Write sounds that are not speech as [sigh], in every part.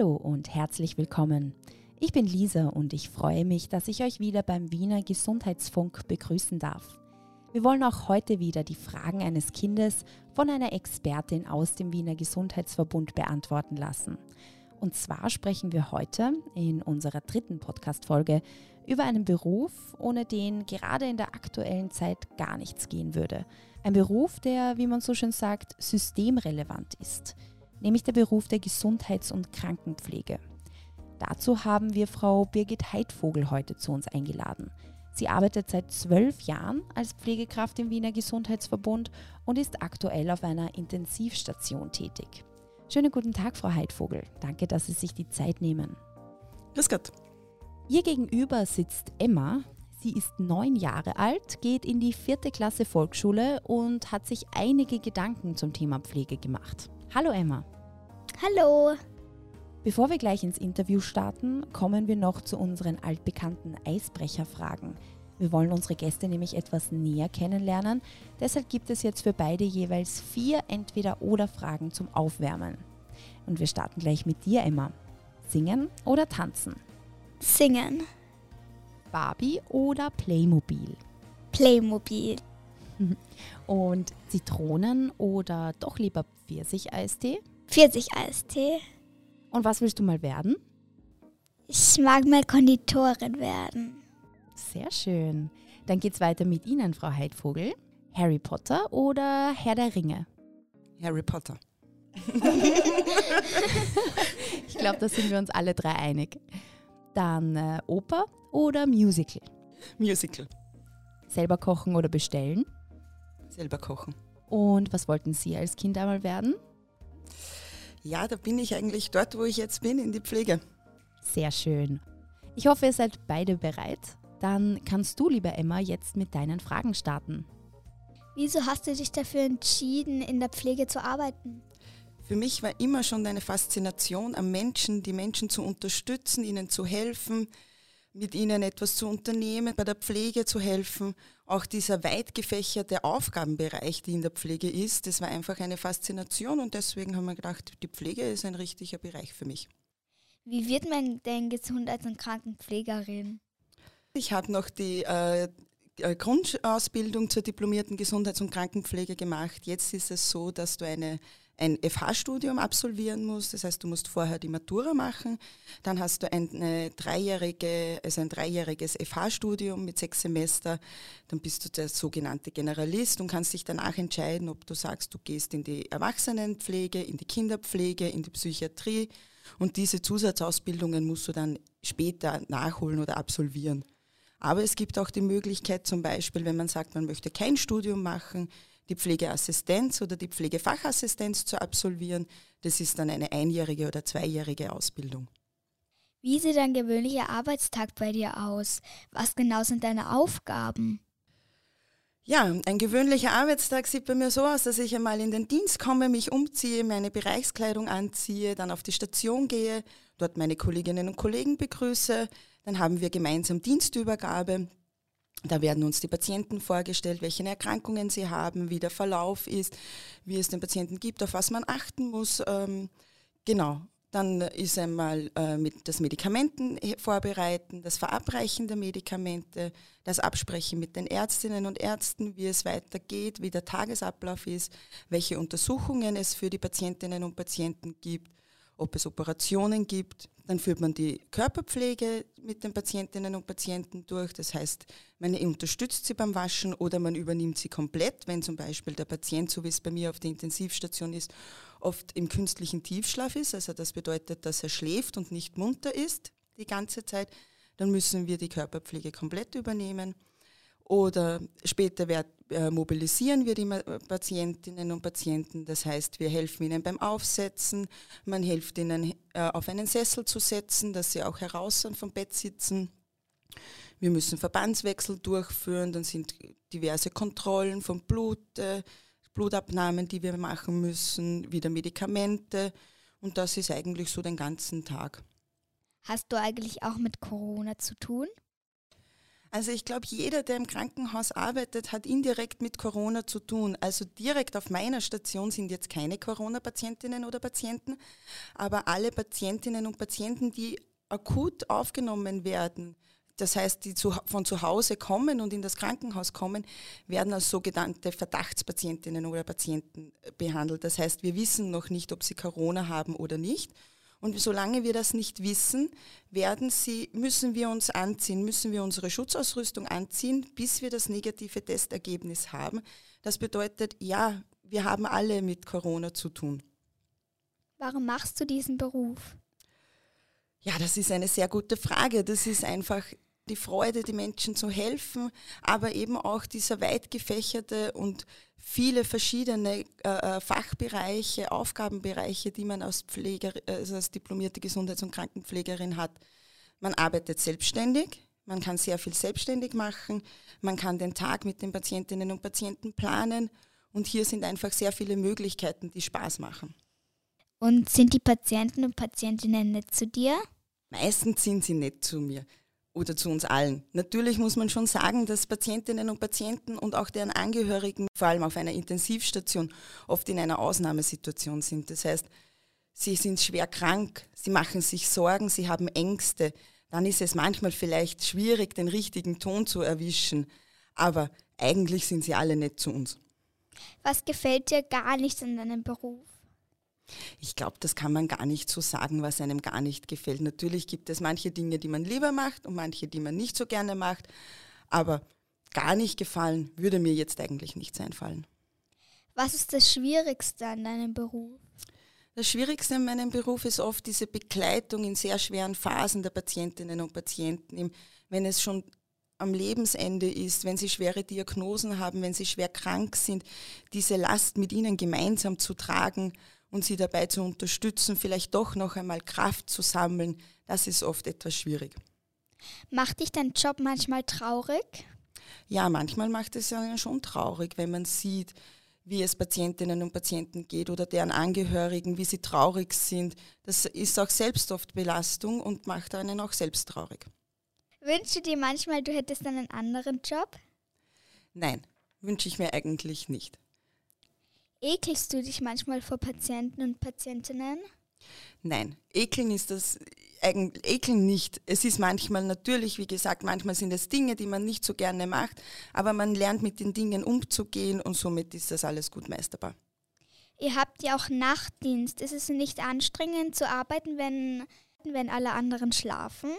Hallo und herzlich willkommen. Ich bin Lisa und ich freue mich, dass ich euch wieder beim Wiener Gesundheitsfunk begrüßen darf. Wir wollen auch heute wieder die Fragen eines Kindes von einer Expertin aus dem Wiener Gesundheitsverbund beantworten lassen. Und zwar sprechen wir heute in unserer dritten Podcast-Folge über einen Beruf, ohne den gerade in der aktuellen Zeit gar nichts gehen würde. Ein Beruf, der, wie man so schön sagt, systemrelevant ist, nämlich der Beruf der Gesundheits- und Krankenpflege. Dazu haben wir Frau Birgit Heidvogel heute zu uns eingeladen. Sie arbeitet seit zwölf Jahren als Pflegekraft im Wiener Gesundheitsverbund und ist aktuell auf einer Intensivstation tätig. Schönen guten Tag, Frau Heidvogel. Danke, dass Sie sich die Zeit nehmen. Grüß Gott. Ihr gegenüber sitzt Emma. Sie ist neun Jahre alt, geht in die vierte Klasse Volksschule und hat sich einige Gedanken zum Thema Pflege gemacht. Hallo Emma. Hallo. Bevor wir gleich ins Interview starten, kommen wir noch zu unseren altbekannten Eisbrecherfragen. Wir wollen unsere Gäste nämlich etwas näher kennenlernen. Deshalb gibt es jetzt für beide jeweils vier Entweder-Oder-Fragen zum Aufwärmen. Und wir starten gleich mit dir, Emma. Singen oder tanzen? Singen. Barbie oder Playmobil? Playmobil. [laughs] Und Zitronen oder doch lieber Pfirsicheistee? Pfirsicheistee. Und was willst du mal werden? Ich mag mal Konditorin werden. Sehr schön. Dann geht's weiter mit Ihnen, Frau Heidvogel. Harry Potter oder Herr der Ringe? Harry Potter. [laughs] Ich glaube, da sind wir uns alle drei einig. Dann äh, Oper oder Musical? Musical. Selber kochen oder bestellen? Selber kochen. Und was wollten Sie als Kind einmal werden? Ja, da bin ich eigentlich dort, wo ich jetzt bin, in die Pflege. Sehr schön. Ich hoffe, ihr seid beide bereit. Dann kannst du, liebe Emma, jetzt mit deinen Fragen starten. Wieso hast du dich dafür entschieden, in der Pflege zu arbeiten? Für mich war immer schon eine Faszination am Menschen, die Menschen zu unterstützen, ihnen zu helfen, mit ihnen etwas zu unternehmen, bei der Pflege zu helfen. Auch dieser weit gefächerte Aufgabenbereich, die in der Pflege ist, das war einfach eine Faszination und deswegen haben wir gedacht, die Pflege ist ein richtiger Bereich für mich. Wie wird man denn Gesundheits- und Krankenpflegerin? Ich habe noch die äh, äh, Grundausbildung zur diplomierten Gesundheits- und Krankenpflege gemacht. Jetzt ist es so, dass du eine, ein FH-Studium absolvieren musst. Das heißt, du musst vorher die Matura machen. Dann hast du eine dreijährige, also ein dreijähriges FH-Studium mit sechs Semester. Dann bist du der sogenannte Generalist und kannst dich danach entscheiden, ob du sagst, du gehst in die Erwachsenenpflege, in die Kinderpflege, in die Psychiatrie. Und diese Zusatzausbildungen musst du dann später nachholen oder absolvieren. Aber es gibt auch die Möglichkeit, zum Beispiel, wenn man sagt, man möchte kein Studium machen, die Pflegeassistenz oder die Pflegefachassistenz zu absolvieren. Das ist dann eine einjährige oder zweijährige Ausbildung. Wie sieht ein gewöhnlicher Arbeitstag bei dir aus? Was genau sind deine Aufgaben? Ja, ein gewöhnlicher Arbeitstag sieht bei mir so aus, dass ich einmal in den Dienst komme, mich umziehe, meine Bereichskleidung anziehe, dann auf die Station gehe, dort meine Kolleginnen und Kollegen begrüße, dann haben wir gemeinsam Dienstübergabe. Da werden uns die Patienten vorgestellt, welche Erkrankungen sie haben, wie der Verlauf ist, wie es den Patienten gibt, auf was man achten muss. Ähm, genau. Dann ist einmal äh, mit das Medikamenten vorbereiten, das Verabreichen der Medikamente, das Absprechen mit den Ärztinnen und Ärzten, wie es weitergeht, wie der Tagesablauf ist, welche Untersuchungen es für die Patientinnen und Patienten gibt, ob es Operationen gibt. Dann führt man die Körperpflege mit den Patientinnen und Patienten durch. Das heißt, man unterstützt sie beim Waschen oder man übernimmt sie komplett, wenn zum Beispiel der Patient, so wie es bei mir auf der Intensivstation ist, oft im künstlichen Tiefschlaf ist. Also das bedeutet, dass er schläft und nicht munter ist die ganze Zeit. Dann müssen wir die Körperpflege komplett übernehmen. Oder später mobilisieren wir die Patientinnen und Patienten. Das heißt, wir helfen ihnen beim Aufsetzen, man hilft ihnen äh, auf einen Sessel zu setzen, dass sie auch heraus vom Bett sitzen. Wir müssen Verbandswechsel durchführen, dann sind diverse Kontrollen von Blut, äh, Blutabnahmen, die wir machen müssen, wieder Medikamente. Und das ist eigentlich so den ganzen Tag. Hast du eigentlich auch mit Corona zu tun? Also ich glaube, jeder, der im Krankenhaus arbeitet, hat indirekt mit Corona zu tun. Also direkt auf meiner Station sind jetzt keine Corona-Patientinnen oder Patienten, aber alle Patientinnen und Patienten, die akut aufgenommen werden, das heißt, die zu, von zu Hause kommen und in das Krankenhaus kommen, werden als sogenannte Verdachtspatientinnen oder Patienten behandelt. Das heißt, wir wissen noch nicht, ob sie Corona haben oder nicht. Und solange wir das nicht wissen, werden sie, müssen wir uns anziehen, müssen wir unsere Schutzausrüstung anziehen, bis wir das negative Testergebnis haben. Das bedeutet, ja, wir haben alle mit Corona zu tun. Warum machst du diesen Beruf? Ja, das ist eine sehr gute Frage. Das ist einfach die Freude, die Menschen zu helfen, aber eben auch dieser weit gefächerte und viele verschiedene äh, äh, Fachbereiche, Aufgabenbereiche, die man als, Pfleger, also als diplomierte Gesundheits- und Krankenpflegerin hat. Man arbeitet selbstständig, man kann sehr viel selbstständig machen, man kann den Tag mit den Patientinnen und Patienten planen und hier sind einfach sehr viele Möglichkeiten, die Spaß machen. Und sind die Patienten und Patientinnen nett zu dir? Meistens sind sie nett zu mir oder zu uns allen. Natürlich muss man schon sagen, dass Patientinnen und Patienten und auch deren Angehörigen, vor allem auf einer Intensivstation, oft in einer Ausnahmesituation sind. Das heißt, sie sind schwer krank, sie machen sich Sorgen, sie haben Ängste. Dann ist es manchmal vielleicht schwierig, den richtigen Ton zu erwischen. Aber eigentlich sind sie alle nett zu uns. Was gefällt dir gar nicht an deinem Beruf? Ich glaube, das kann man gar nicht so sagen, was einem gar nicht gefällt. Natürlich gibt es manche Dinge, die man lieber macht und manche, die man nicht so gerne macht. Aber gar nicht gefallen würde mir jetzt eigentlich nichts einfallen. Was ist das Schwierigste an deinem Beruf? Das Schwierigste an meinem Beruf ist oft diese Begleitung in sehr schweren Phasen der Patientinnen und Patienten. Wenn es schon am Lebensende ist, wenn sie schwere Diagnosen haben, wenn sie schwer krank sind, diese Last mit ihnen gemeinsam zu tragen und sie dabei zu unterstützen, vielleicht doch noch einmal Kraft zu sammeln, das ist oft etwas schwierig. Macht dich dein Job manchmal traurig? Ja, manchmal macht es ja schon traurig, wenn man sieht, wie es Patientinnen und Patienten geht oder deren Angehörigen, wie sie traurig sind. Das ist auch selbst oft Belastung und macht einen auch selbst traurig. Wünschst du dir manchmal, du hättest einen anderen Job? Nein, wünsche ich mir eigentlich nicht. Ekelst du dich manchmal vor Patienten und Patientinnen? Nein, ekeln ist das eigentlich ekeln nicht. Es ist manchmal natürlich, wie gesagt, manchmal sind es Dinge, die man nicht so gerne macht, aber man lernt mit den Dingen umzugehen und somit ist das alles gut meisterbar. Ihr habt ja auch Nachtdienst. Ist es nicht anstrengend zu arbeiten, wenn, wenn alle anderen schlafen?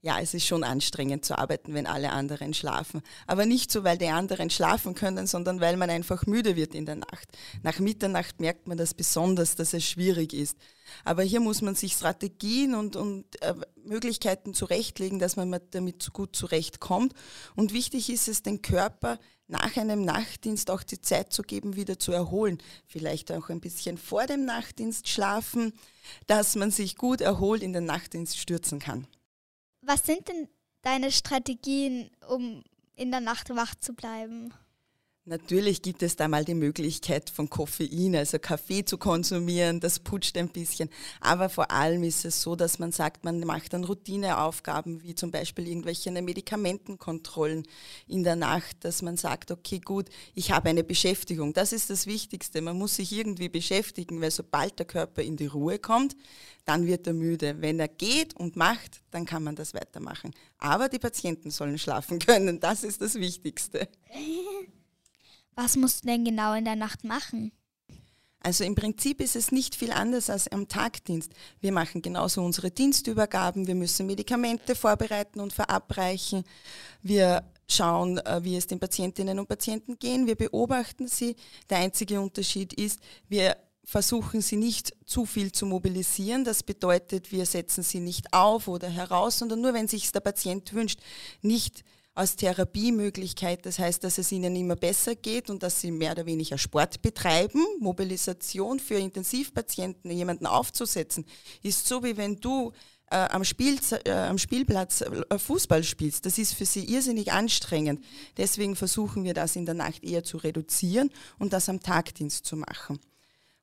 Ja, es ist schon anstrengend zu arbeiten, wenn alle anderen schlafen. Aber nicht so, weil die anderen schlafen können, sondern weil man einfach müde wird in der Nacht. Nach Mitternacht merkt man das besonders, dass es schwierig ist. Aber hier muss man sich Strategien und, und äh, Möglichkeiten zurechtlegen, dass man damit gut zurechtkommt. Und wichtig ist es, den Körper nach einem Nachtdienst auch die Zeit zu geben, wieder zu erholen. Vielleicht auch ein bisschen vor dem Nachtdienst schlafen, dass man sich gut erholt in den Nachtdienst stürzen kann. Was sind denn deine Strategien, um in der Nacht wach zu bleiben? Natürlich gibt es da mal die Möglichkeit von Koffein, also Kaffee zu konsumieren, das putscht ein bisschen. Aber vor allem ist es so, dass man sagt, man macht dann Routineaufgaben, wie zum Beispiel irgendwelche Medikamentenkontrollen in der Nacht, dass man sagt, okay, gut, ich habe eine Beschäftigung. Das ist das Wichtigste. Man muss sich irgendwie beschäftigen, weil sobald der Körper in die Ruhe kommt, dann wird er müde. Wenn er geht und macht, dann kann man das weitermachen. Aber die Patienten sollen schlafen [laughs] können. Das ist das Wichtigste. [laughs] Was musst du denn genau in der Nacht machen? Also im Prinzip ist es nicht viel anders als am Tagdienst. Wir machen genauso unsere Dienstübergaben, wir müssen Medikamente vorbereiten und verabreichen. Wir schauen, äh, wie es den Patientinnen und Patienten gehen. Wir beobachten sie. Der einzige Unterschied ist, wir versuchen sie nicht zu viel zu mobilisieren. Das bedeutet, wir setzen sie nicht auf oder heraus, sondern nur, wenn sich der Patient wünscht, nicht als Therapiemöglichkeit. Das heißt, dass es ihnen immer besser geht und dass sie mehr oder weniger Sport betreiben. Mobilisation für Intensivpatienten, jemanden aufzusetzen, ist so, wie wenn du äh, am, Spiel, äh, am Spielplatz äh, Fußball spielst. Das ist für sie irrsinnig anstrengend. Deswegen versuchen wir das in der Nacht eher zu reduzieren und das am Tagdienst zu machen.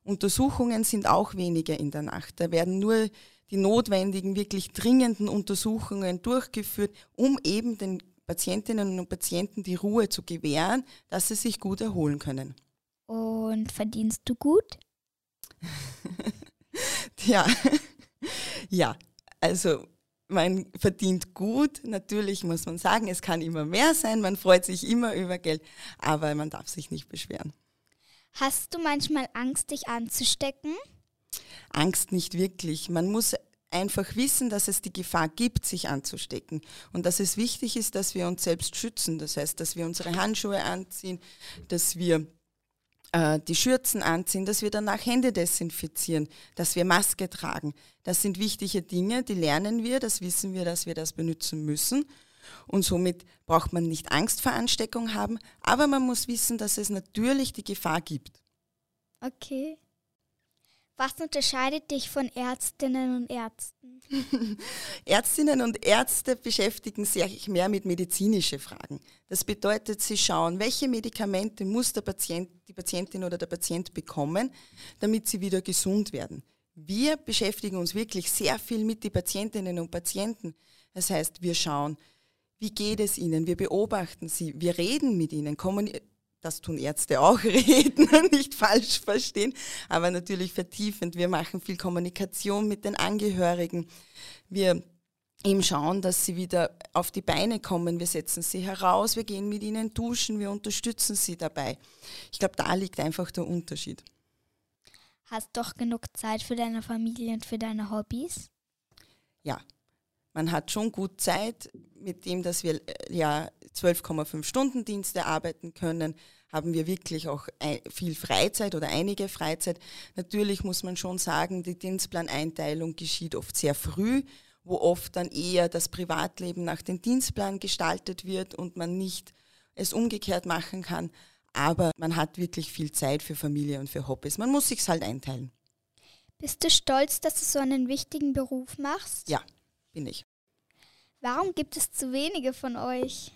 Untersuchungen sind auch weniger in der Nacht. Da werden nur die notwendigen, wirklich dringenden Untersuchungen durchgeführt, um eben den Patientinnen und Patienten die Ruhe zu gewähren, dass sie sich gut erholen können. Und verdienst du gut? [laughs] ja, ja, also man verdient gut, natürlich muss man sagen, es kann immer mehr sein, man freut sich immer über Geld, aber man darf sich nicht beschweren. Hast du manchmal Angst, dich anzustecken? Angst nicht wirklich. Man muss einfach wissen, dass es die Gefahr gibt, sich anzustecken und dass es wichtig ist, dass wir uns selbst schützen. Das heißt, dass wir unsere Handschuhe anziehen, dass wir äh, die Schürzen anziehen, dass wir danach Hände desinfizieren, dass wir Maske tragen. Das sind wichtige Dinge, die lernen wir, das wissen wir, dass wir das benutzen müssen. Und somit braucht man nicht Angst vor Ansteckung haben, aber man muss wissen, dass es natürlich die Gefahr gibt. Okay. Was unterscheidet dich von Ärztinnen und Ärzten? [laughs] Ärztinnen und Ärzte beschäftigen sich mehr mit medizinischen Fragen. Das bedeutet, sie schauen, welche Medikamente muss der Patient, die Patientin oder der Patient bekommen, damit sie wieder gesund werden. Wir beschäftigen uns wirklich sehr viel mit den Patientinnen und Patienten. Das heißt, wir schauen, wie geht es ihnen, wir beobachten sie, wir reden mit ihnen, das tun Ärzte auch, [laughs] reden, nicht falsch verstehen, aber natürlich vertiefend. Wir machen viel Kommunikation mit den Angehörigen. Wir eben schauen, dass sie wieder auf die Beine kommen. Wir setzen sie heraus, wir gehen mit ihnen duschen, wir unterstützen sie dabei. Ich glaube, da liegt einfach der Unterschied. Hast doch genug Zeit für deine Familie und für deine Hobbys? Ja, man hat schon gut Zeit, mit dem, dass wir äh, ja 12,5 Stunden Dienste arbeiten können, haben wir wirklich auch viel Freizeit oder einige Freizeit. Natürlich muss man schon sagen, die Dienstplaneinteilung geschieht oft sehr früh, wo oft dann eher das Privatleben nach dem Dienstplan gestaltet wird und man nicht es umgekehrt machen kann. Aber man hat wirklich viel Zeit für Familie und für Hobbys. Man muss sich halt einteilen. Bist du stolz, dass du so einen wichtigen Beruf machst? Ja, bin ich. Warum gibt es zu wenige von euch?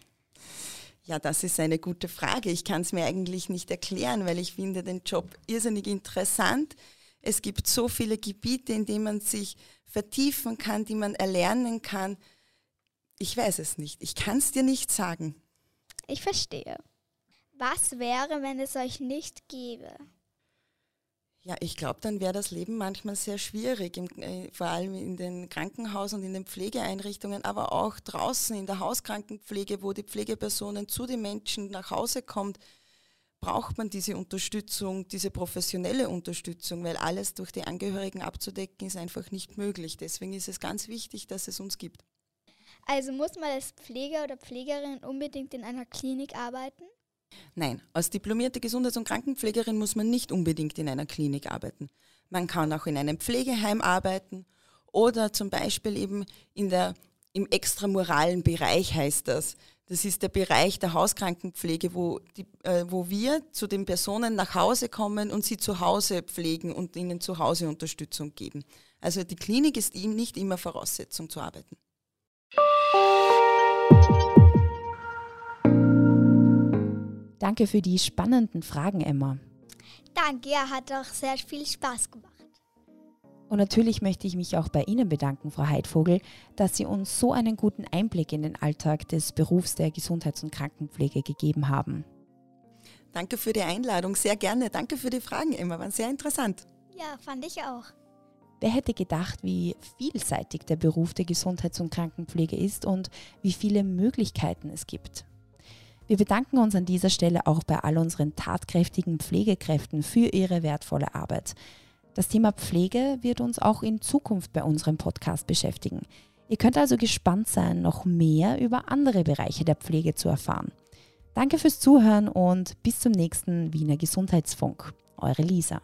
Ja, das ist eine gute Frage. Ich kann es mir eigentlich nicht erklären, weil ich finde den Job irrsinnig interessant. Es gibt so viele Gebiete, in denen man sich vertiefen kann, die man erlernen kann. Ich weiß es nicht. Ich kann es dir nicht sagen. Ich verstehe. Was wäre, wenn es euch nicht gäbe? Ja, ich glaube, dann wäre das Leben manchmal sehr schwierig, im, äh, vor allem in den Krankenhäusern und in den Pflegeeinrichtungen, aber auch draußen in der Hauskrankenpflege, wo die Pflegepersonen zu den Menschen nach Hause kommt, braucht man diese Unterstützung, diese professionelle Unterstützung, weil alles durch die Angehörigen abzudecken ist einfach nicht möglich. Deswegen ist es ganz wichtig, dass es uns gibt. Also muss man als Pfleger oder Pflegerin unbedingt in einer Klinik arbeiten? Nein, als diplomierte Gesundheits- und Krankenpflegerin muss man nicht unbedingt in einer Klinik arbeiten. Man kann auch in einem Pflegeheim arbeiten oder zum Beispiel eben in der, im extramuralen Bereich heißt das. Das ist der Bereich der Hauskrankenpflege, wo, die, äh, wo wir zu den Personen nach Hause kommen und sie zu Hause pflegen und ihnen zu Hause Unterstützung geben. Also die Klinik ist ihm nicht immer Voraussetzung zu arbeiten. Danke für die spannenden Fragen, Emma. Danke, ja, hat auch sehr viel Spaß gemacht. Und natürlich möchte ich mich auch bei Ihnen bedanken, Frau Heidvogel, dass Sie uns so einen guten Einblick in den Alltag des Berufs der Gesundheits- und Krankenpflege gegeben haben. Danke für die Einladung, sehr gerne. Danke für die Fragen, Emma, waren sehr interessant. Ja, fand ich auch. Wer hätte gedacht, wie vielseitig der Beruf der Gesundheits- und Krankenpflege ist und wie viele Möglichkeiten es gibt? Wir bedanken uns an dieser Stelle auch bei all unseren tatkräftigen Pflegekräften für ihre wertvolle Arbeit. Das Thema Pflege wird uns auch in Zukunft bei unserem Podcast beschäftigen. Ihr könnt also gespannt sein, noch mehr über andere Bereiche der Pflege zu erfahren. Danke fürs Zuhören und bis zum nächsten Wiener Gesundheitsfunk. Eure Lisa.